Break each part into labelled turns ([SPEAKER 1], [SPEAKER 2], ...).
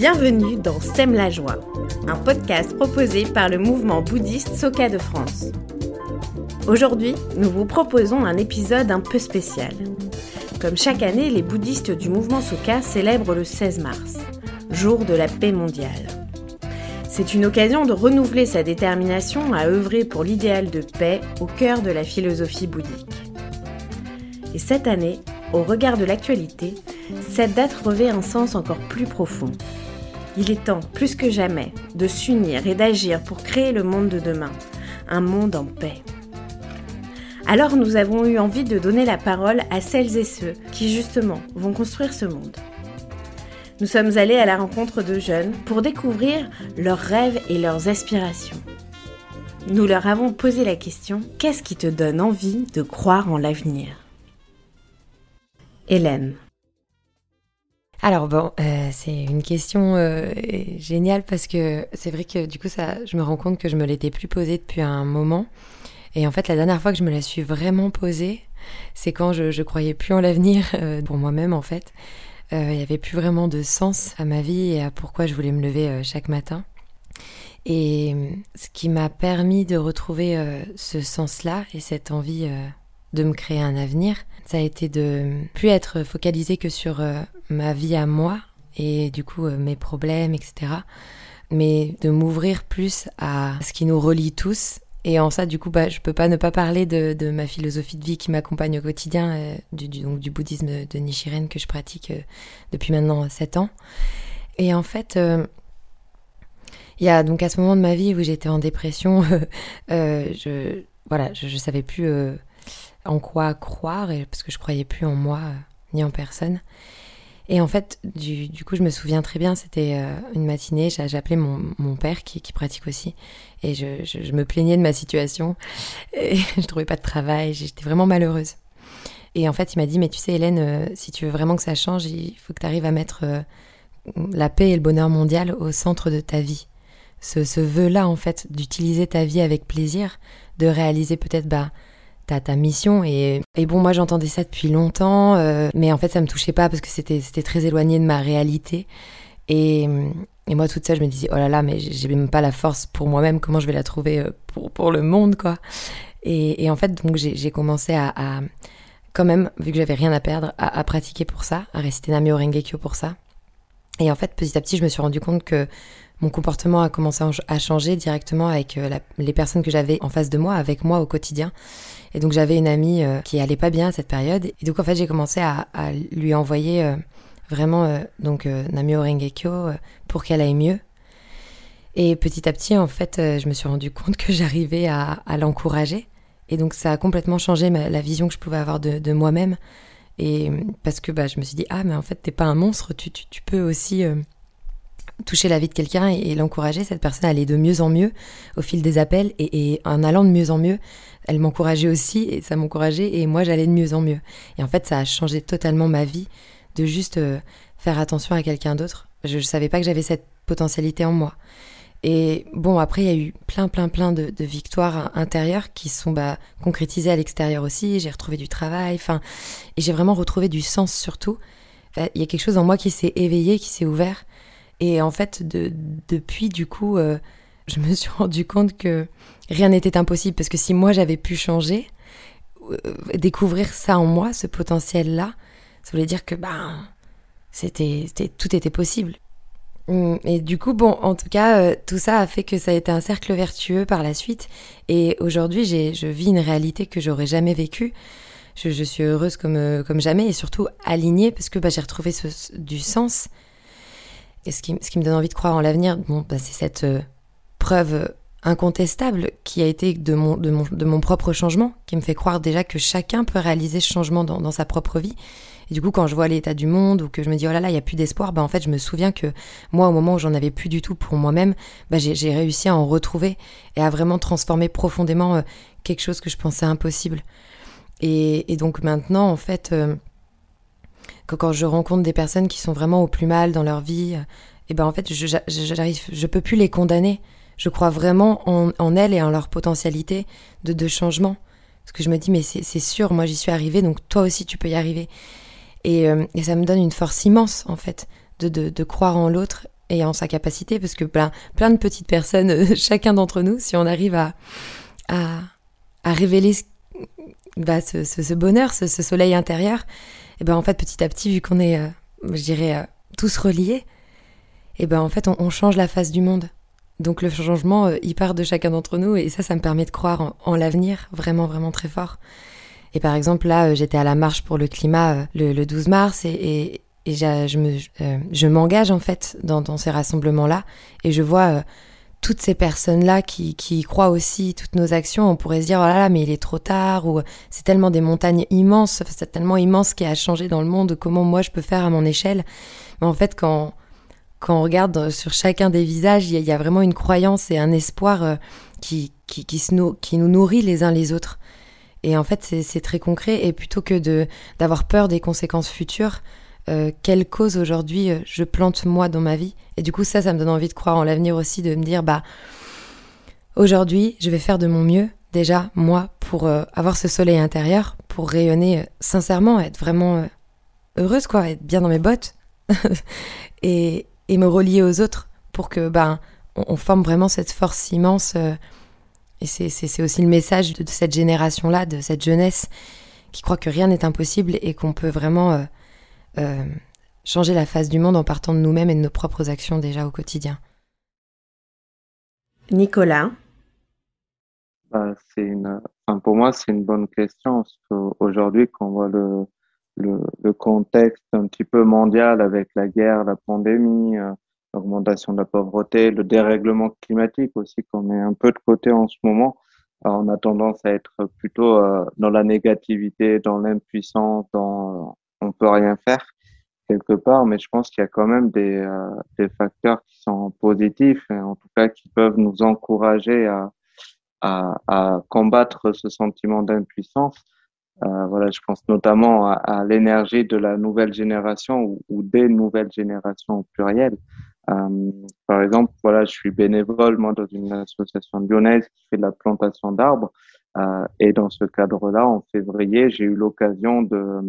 [SPEAKER 1] Bienvenue dans Sème la joie, un podcast proposé par le mouvement bouddhiste Soka de France. Aujourd'hui, nous vous proposons un épisode un peu spécial. Comme chaque année, les bouddhistes du mouvement Soka célèbrent le 16 mars, jour de la paix mondiale. C'est une occasion de renouveler sa détermination à œuvrer pour l'idéal de paix au cœur de la philosophie bouddhique. Et cette année, au regard de l'actualité, cette date revêt un sens encore plus profond. Il est temps, plus que jamais, de s'unir et d'agir pour créer le monde de demain, un monde en paix. Alors nous avons eu envie de donner la parole à celles et ceux qui justement vont construire ce monde. Nous sommes allés à la rencontre de jeunes pour découvrir leurs rêves et leurs aspirations. Nous leur avons posé la question Qu'est-ce qui te donne envie de croire en l'avenir? Hélène.
[SPEAKER 2] Alors bon, euh, c'est une question euh, géniale parce que c'est vrai que du coup ça, je me rends compte que je me l'étais plus posée depuis un moment. Et en fait, la dernière fois que je me la suis vraiment posée, c'est quand je, je croyais plus en l'avenir euh, pour moi-même en fait. Il n'y avait plus vraiment de sens à ma vie et à pourquoi je voulais me lever chaque matin. Et ce qui m'a permis de retrouver ce sens-là et cette envie de me créer un avenir, ça a été de plus être focalisé que sur euh, ma vie à moi et du coup euh, mes problèmes, etc. Mais de m'ouvrir plus à ce qui nous relie tous. Et en ça, du coup, bah, je peux pas ne pas parler de, ma philosophie de vie qui m'accompagne au quotidien, euh, du, donc, du bouddhisme de Nichiren que je pratique depuis maintenant 7 ans. Et en fait, il y a donc à ce moment de ma vie où j'étais en dépression, je voilà, je, savais plus en quoi croire, parce que je croyais plus en moi euh, ni en personne. Et en fait, du, coup, je me souviens très bien, c'était euh, une matinée, j'appelais mon, mon père qui, pratique aussi, et je, me plaignais de ma situation, et je trouvais pas de travail, j'étais vraiment malheureuse. Et en fait, il m'a dit, mais tu sais, Hélène, euh, si tu veux vraiment que ça change, il faut que tu arrives à mettre la paix et le bonheur mondial au centre de ta vie. Ce, ce vœu-là, en fait, d'utiliser ta vie avec plaisir, de réaliser peut-être, bah, ta mission. Et, et bon, moi j'entendais ça depuis longtemps, euh, mais en fait ça me touchait pas parce que c'était très éloigné de ma réalité. Et, et, moi toute seule, je me disais, oh là là, mais j'ai même pas la force pour moi-même, comment je vais la trouver euh, pour, pour le monde, quoi? Et, et en fait, donc j'ai commencé à, à, quand même, vu que j'avais rien à perdre, à, pratiquer pour ça, à réciter Nami Rengekyo pour ça. Et en fait, petit à petit, je me suis rendu compte que mon comportement a commencé à changer directement avec euh, les personnes que j'avais en face de moi, avec moi au quotidien. Et donc j'avais une amie euh, qui allait pas bien à cette période. Et donc en fait j'ai commencé à, lui envoyer euh, vraiment donc Namio Rengekyo pour qu'elle aille mieux. Et petit à petit en fait je me suis rendu compte que j'arrivais à, l'encourager. Et donc ça a complètement changé la vision que je pouvais avoir de, moi-même. Et parce que bah, je me suis dit ah mais en fait t'es pas un monstre, tu, tu, peux aussi toucher la vie de quelqu'un et, l'encourager, cette personne allait de mieux en mieux au fil des appels et, en allant de mieux en mieux, elle m'encourageait aussi et ça m'encourageait et moi j'allais de mieux en mieux. Et en fait ça a changé totalement ma vie de juste euh, faire attention à quelqu'un d'autre. Je ne savais pas que j'avais cette potentialité en moi. Et bon, après, il y a eu plein, plein, plein de, victoires intérieures qui sont bah, concrétisées à l'extérieur aussi. J'ai retrouvé du travail, enfin, et j'ai vraiment retrouvé du sens surtout. Il y a quelque chose en moi qui s'est éveillé, qui s'est ouvert. Et en fait, de, depuis, du coup, euh, je me suis rendu compte que rien n'était impossible parce que si moi j'avais pu changer, euh, découvrir ça en moi, ce potentiel-là, ça voulait dire que ben, c'était, tout était possible. Hum, et du coup, bon, en tout cas, euh, tout ça a fait que ça a été un cercle vertueux par la suite. Et aujourd'hui, je vis une réalité que j'aurais jamais vécue. Je, suis heureuse comme, comme jamais et surtout alignée parce que bah, j'ai retrouvé du sens et ce qui, ce qui, me donne envie de croire en l'avenir, bon, bah, c'est cette euh, preuve incontestable qui a été de mon, de, mon, de mon propre changement, qui me fait croire déjà que chacun peut réaliser ce changement dans, dans sa propre vie. Et du coup, quand je vois l'état du monde ou que je me dis oh là là, il n'y a plus d'espoir, bah en fait, je me souviens que moi, au moment où j'en avais plus du tout pour moi-même, bah, j'ai réussi à en retrouver et à vraiment transformer profondément euh, quelque chose que je pensais impossible. Et, donc maintenant, en fait, euh, que quand je rencontre des personnes qui sont vraiment au plus mal dans leur vie, et eh ben en fait, je, j'arrive, je peux plus les condamner. Je crois vraiment en, elles et en leur potentialité de, changement. Parce que je me dis, mais c'est sûr, moi j'y suis arrivée, donc toi aussi tu peux y arriver. Et, euh, ça me donne une force immense, en fait, de, de, croire en l'autre et en sa capacité, parce que plein, plein de petites personnes, chacun d'entre nous, si on arrive à, à, à révéler bah, ce, ce, bonheur, ce, soleil intérieur, et ben en fait petit à petit, vu qu'on est, euh, je dirais, euh, tous reliés, et ben en fait on, change la face du monde. Donc le changement, euh, il part de chacun d'entre nous, et ça, ça me permet de croire en, l'avenir, vraiment, vraiment très fort. Et par exemple là, j'étais à la marche pour le climat le, le 12 mars, et, et, je, me, je m'engage en fait dans, dans ces rassemblements-là, et je vois toutes ces personnes-là qui, qui croient aussi toutes nos actions, on pourrait se dire, oh là là, mais il est trop tard, ou c'est tellement des montagnes immenses, c'est tellement immense qui a changé dans le monde, comment moi je peux faire à mon échelle. Mais en fait, quand, quand on regarde sur chacun des visages, il y, a vraiment une croyance et un espoir euh, qui, qui, qui, nous nourrit les uns les autres. Et en fait, c'est très concret. Et plutôt que d'avoir peur des conséquences futures, euh, quelle cause aujourd'hui euh, je plante moi dans ma vie? Et du coup, ça, ça me donne envie de croire en l'avenir aussi, de me dire, bah, aujourd'hui, je vais faire de mon mieux, déjà, moi, pour euh, avoir ce soleil intérieur, pour rayonner sincèrement, être vraiment heureuse, quoi, être bien dans mes bottes, et, et, me relier aux autres pour que, ben, on, forme vraiment cette force immense. et c'est aussi le message de, de cette génération-là, de cette jeunesse, qui croit que rien n'est impossible et qu'on peut vraiment euh, changer la face du monde en partant de nous-mêmes et de nos propres actions déjà au quotidien.
[SPEAKER 1] Nicolas
[SPEAKER 3] bah, c'est une, enfin, Pour moi, c'est une bonne question. Aujourd'hui, quand on voit le, le, le, contexte un petit peu mondial avec la guerre, la pandémie, euh, l'augmentation de la pauvreté, le dérèglement climatique aussi qu'on met un peu de côté en ce moment, on a tendance à être plutôt euh, dans la négativité, dans l'impuissance, dans on peut rien faire quelque part, mais je pense qu'il y a quand même des, euh, des facteurs qui sont positifs, en tout cas qui peuvent nous encourager à, à, à combattre ce sentiment d'impuissance. Euh, voilà, je pense notamment à, à l'énergie de la nouvelle génération ou, ou, des nouvelles générations au pluriel. Euh, par exemple, voilà, je suis bénévole moi dans une association lyonnaise qui fait de la plantation d'arbres. Euh, et dans ce cadre-là, en février, j'ai eu l'occasion de,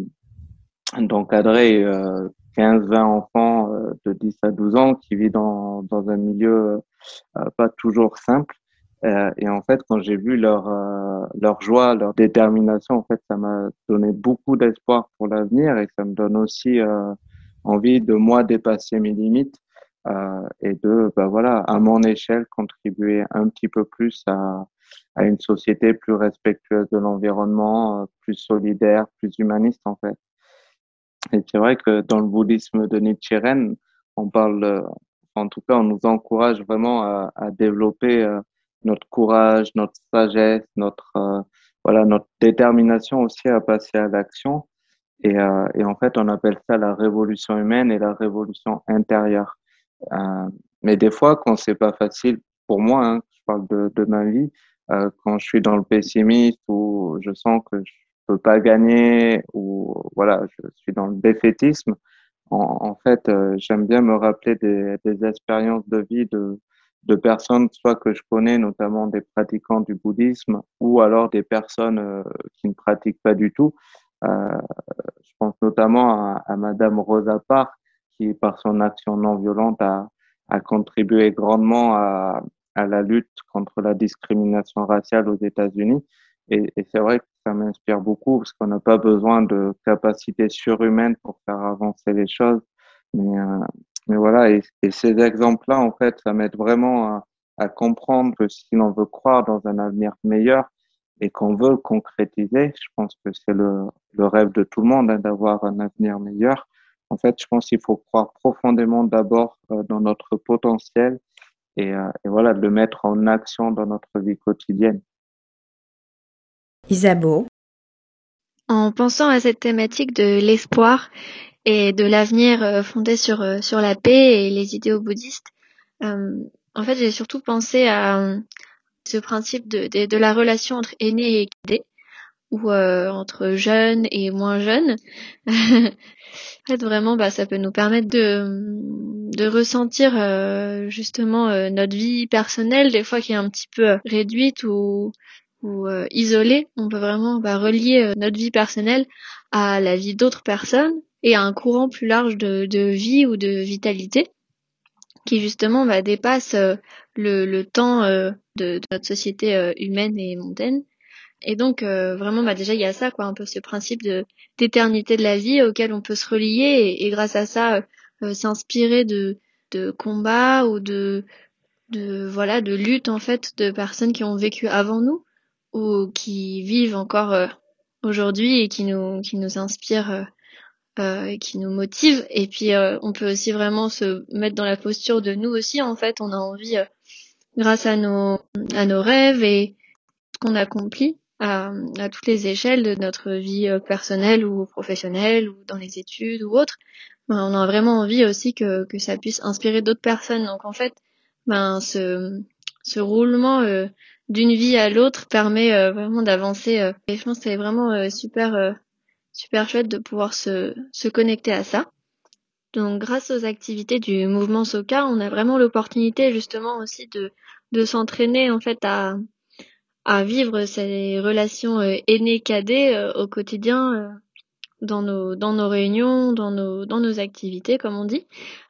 [SPEAKER 3] d'encadrer euh, 15-20 enfants euh, de 10 à 12 ans qui vivent dans, dans un milieu euh, pas toujours simple. Euh, et en fait, quand j'ai vu leur, leur joie, leur détermination, en fait, ça m'a donné beaucoup d'espoir pour l'avenir et ça me donne aussi envie de moi dépasser mes limites et de, bah voilà, à mon échelle, contribuer un petit peu plus à, à une société plus respectueuse de l'environnement, plus solidaire, plus humaniste en fait. Et c'est vrai que dans le bouddhisme de Nichiren, on parle, en tout cas, on nous encourage vraiment à, développer euh, notre courage, notre sagesse, notre euh, voilà, notre détermination aussi à passer à l'action. Et, euh, en fait, on appelle ça la révolution humaine et la révolution intérieure. Euh, mais des fois, quand c'est pas facile, pour moi, hein, je parle de, de ma vie, quand je suis dans le pessimisme ou je sens que je peux pas gagner ou voilà, je suis dans le défaitisme. En, en fait, euh, j'aime bien me rappeler des, des expériences de vie de, de personnes, soit que je connais, notamment des pratiquants du bouddhisme, ou alors des personnes euh, qui ne pratiquent pas du tout. Euh, je pense notamment à, à, Madame Rosa Parks, qui, par son action non violente, a, a contribué grandement à, à la lutte contre la discrimination raciale aux États-Unis. Et, et c'est vrai que ça m'inspire beaucoup parce qu'on n'a pas besoin de capacités surhumaines pour faire avancer les choses. Mais, euh, voilà, et, ces exemples-là, en fait, ça m'aide vraiment à, comprendre que si l'on veut croire dans un avenir meilleur et qu'on veut le concrétiser, je pense que c'est le, le rêve de tout le monde hein, d'avoir un avenir meilleur. En fait, je pense qu'il faut croire profondément d'abord euh, dans notre potentiel et, euh, et voilà, de le mettre en action dans notre vie quotidienne.
[SPEAKER 1] Isabeau.
[SPEAKER 4] En pensant à cette thématique de l'espoir et de l'avenir euh, fondé sur, euh, sur la paix et les idéaux bouddhistes, euh, en fait, j'ai surtout pensé à ce principe de, de, de, la relation entre aînés et cadet, ou euh, entre jeunes et moins jeunes. en fait, vraiment, bah, ça peut nous permettre de, de ressentir euh, justement euh, notre vie personnelle, des fois qui est un petit peu réduite ou ou euh, isolé, on peut vraiment bah, relier euh, notre vie personnelle à la vie d'autres personnes et à un courant plus large de, vie ou de vitalité. qui justement bah, dépasse le, le temps de, de, notre société humaine et mondaine. Et donc vraiment bah déjà il y a ça quoi un peu ce principe de d'éternité de la vie auquel on peut se relier et, grâce à ça s'inspirer de de combats ou de de voilà de lutte en fait de personnes qui ont vécu avant nous ou qui vivent encore euh, aujourd'hui et qui nous qui nous inspirent euh, euh, qui nous motivent. Et puis on peut aussi vraiment se mettre dans la posture de nous aussi en fait. On a envie grâce à nos à nos rêves et ce qu'on accomplit à, à toutes les échelles de notre vie personnelle ou professionnelle ou dans les études ou autres ben, on a vraiment envie aussi que que ça puisse inspirer d'autres personnes. Donc en fait ben ce ce roulement euh, d'une vie à l'autre permet euh, vraiment d'avancer. Euh, et je pense que c'est vraiment super super chouette de pouvoir se se connecter à ça. Donc grâce aux activités du mouvement Soka, on a vraiment l'opportunité justement aussi de de s'entraîner en fait à à vivre ces relations aînées cadets au quotidien dans nos dans nos réunions, dans nos dans nos activités comme on dit.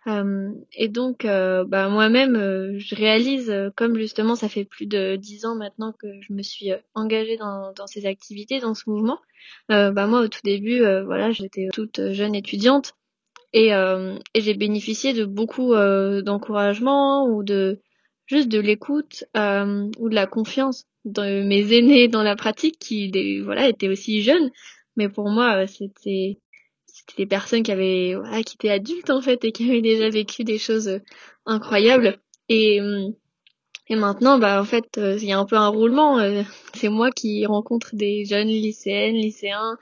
[SPEAKER 4] Euh, et donc euh, bah, moi-même euh, je réalise comme justement ça fait plus de dix ans maintenant que je me suis engagée dans dans ces activités, dans ce mouvement. bah moi au tout début voilà, j'étais toute jeune étudiante et et j'ai bénéficié de beaucoup d'encouragement ou de juste de l'écoute ou de la confiance de mes aînés dans la pratique qui voilà étaient aussi jeunes mais pour moi, euh, c'était c'était des personnes qui avaient qui étaient adultes en fait et qui avaient déjà vécu des choses euh, incroyables. Et hum, et maintenant, bah en fait, euh, il y a un peu un roulement. c'est moi qui rencontre des jeunes lycéennes, lycéens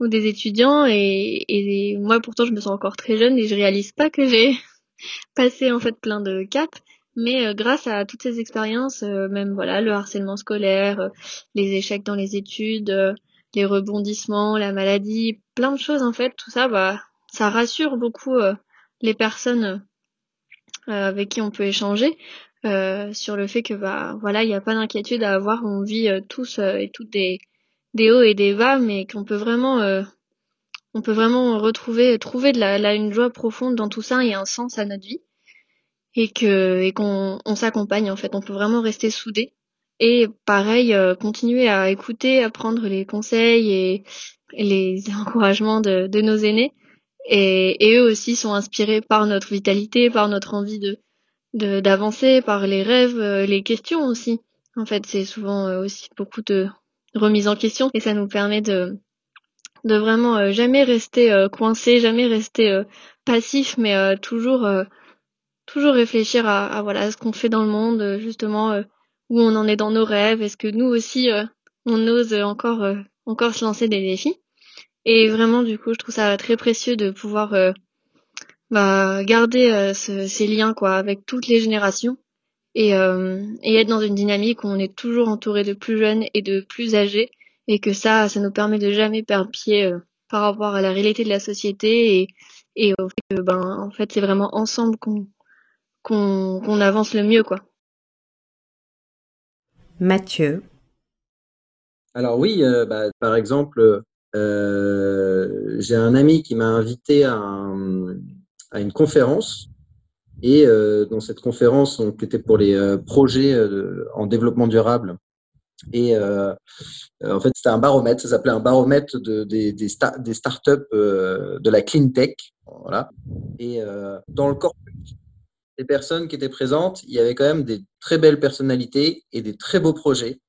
[SPEAKER 4] ou des étudiants et, et moi pourtant je me sens encore très jeune et je réalise pas que j'ai passé en fait plein de caps mais grâce à toutes ces expériences même voilà le harcèlement scolaire les échecs dans les études les rebondissements, la maladie, plein de choses en fait, tout ça, bah, ça rassure beaucoup euh, les personnes euh, avec qui on peut échanger euh, sur le fait que bah voilà, il n'y a pas d'inquiétude à avoir, on vit tous et toutes des, des hauts et des bas, mais qu'on peut vraiment on peut vraiment retrouver trouver de la, une joie profonde dans tout ça et un sens à notre vie. Et que et qu'on on s'accompagne en fait, on peut vraiment rester soudés et pareil, euh, continuer à écouter, à prendre les conseils et, les encouragements de, de nos aînés. Et, et, eux aussi sont inspirés par notre vitalité, par notre envie de d'avancer, par les rêves, euh, les questions aussi. En fait, c'est souvent euh, aussi beaucoup de remise en question et ça nous permet de de vraiment jamais rester coincé, jamais rester passif, mais toujours toujours réfléchir à, à voilà ce qu'on fait dans le monde, justement où on en est dans nos rêves Est-ce que nous aussi, euh, on ose encore, euh, encore se lancer des défis? Et vraiment, du coup, je trouve ça très précieux de pouvoir euh, bah, garder ces liens quoi avec toutes les générations et, et être dans une dynamique où on est toujours entouré de plus jeunes et de plus âgés et que ça, ça nous permet de jamais perdre pied par rapport à la réalité de la société et, et au fait que ben en fait c'est vraiment ensemble qu'on qu'on qu'on avance le mieux quoi.
[SPEAKER 1] Mathieu.
[SPEAKER 5] Alors oui, euh, bah, par exemple, euh, j'ai un ami qui m'a invité à, une conférence et euh, dans cette conférence, on était pour les projets en développement durable. Et en fait, c'était un baromètre, ça s'appelait un baromètre de, des, des, startups de la clean tech. Voilà. Et dans le corps les personnes qui étaient présentes, il y avait quand même des très belles personnalités et des très beaux projets.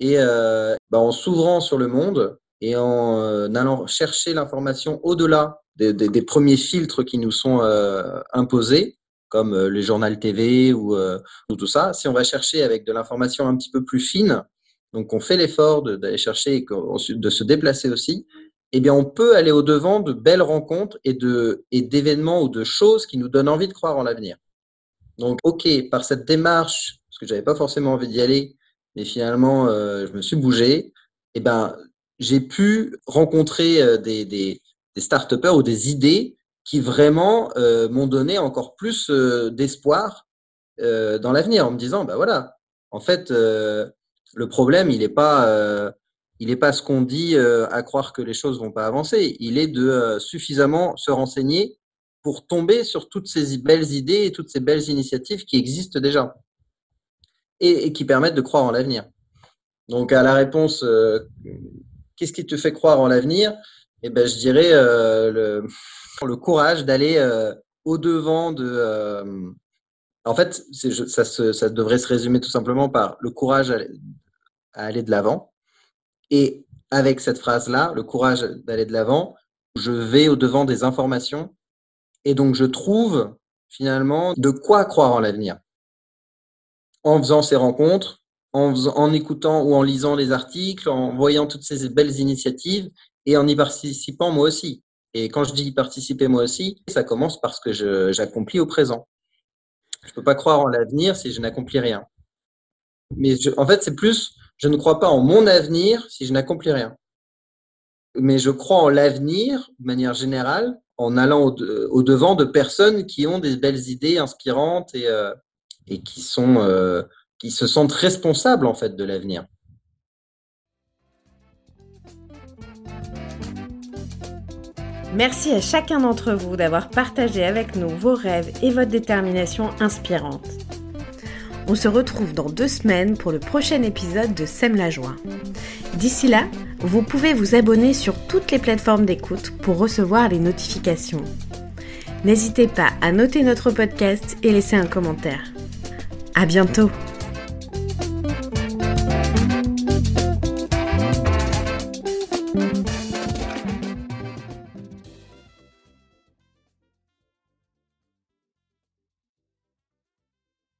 [SPEAKER 5] Et euh, bah, en s'ouvrant sur le monde et en euh, allant chercher l'information au-delà des, premiers filtres qui nous sont euh, imposés, comme les journaux TV ou, tout ça, si on va chercher avec de l'information un petit peu plus fine, donc on fait l'effort d'aller chercher et de se déplacer aussi, eh bien, on peut aller au-devant de belles rencontres et d'événements ou de choses qui nous donnent envie de croire en l'avenir. Donc, ok, par cette démarche, parce que j'avais pas forcément envie d'y aller, mais finalement, euh, je me suis bougé. Eh ben, j'ai pu rencontrer euh, des, des, des start ou des idées qui vraiment euh, m'ont donné encore plus d'espoir dans l'avenir, en me disant, bah voilà, en fait, le problème, il n'est pas il n'est pas ce qu'on dit euh, à croire que les choses vont pas avancer. Il est de euh, suffisamment se renseigner pour tomber sur toutes ces belles idées et toutes ces belles initiatives qui existent déjà et, qui permettent de croire en l'avenir. Donc à la réponse, euh, qu'est-ce qui te fait croire en l'avenir? Eh ben, je dirais le, courage d'aller au devant de. en fait, ça, devrait se résumer tout simplement par le courage à aller de l'avant. Et avec cette phrase-là, le courage d'aller de l'avant, je vais au devant des informations et donc je trouve finalement de quoi croire en l'avenir en faisant ces rencontres, en, en, écoutant ou en lisant les articles, en voyant toutes ces belles initiatives et en y participant moi aussi. Et quand je dis participer moi aussi, ça commence parce que j'accomplis au présent. Je ne peux pas croire en l'avenir si je n'accomplis rien. Mais en fait, c'est plus, je ne crois pas en mon avenir si je n'accomplis rien. Mais je crois en l'avenir, de manière générale, en allant au, devant de personnes qui ont des belles idées inspirantes et, euh, qui, sont, euh, qui se sentent responsables en fait de l'avenir.
[SPEAKER 1] Merci à chacun d'entre vous d'avoir partagé avec nous vos rêves et votre détermination inspirante. On se retrouve dans deux semaines pour le prochain épisode de Sème la joie. D'ici là, vous pouvez vous abonner sur toutes les plateformes d'écoute pour recevoir les notifications. N'hésitez pas à noter notre podcast et laisser un commentaire. À bientôt!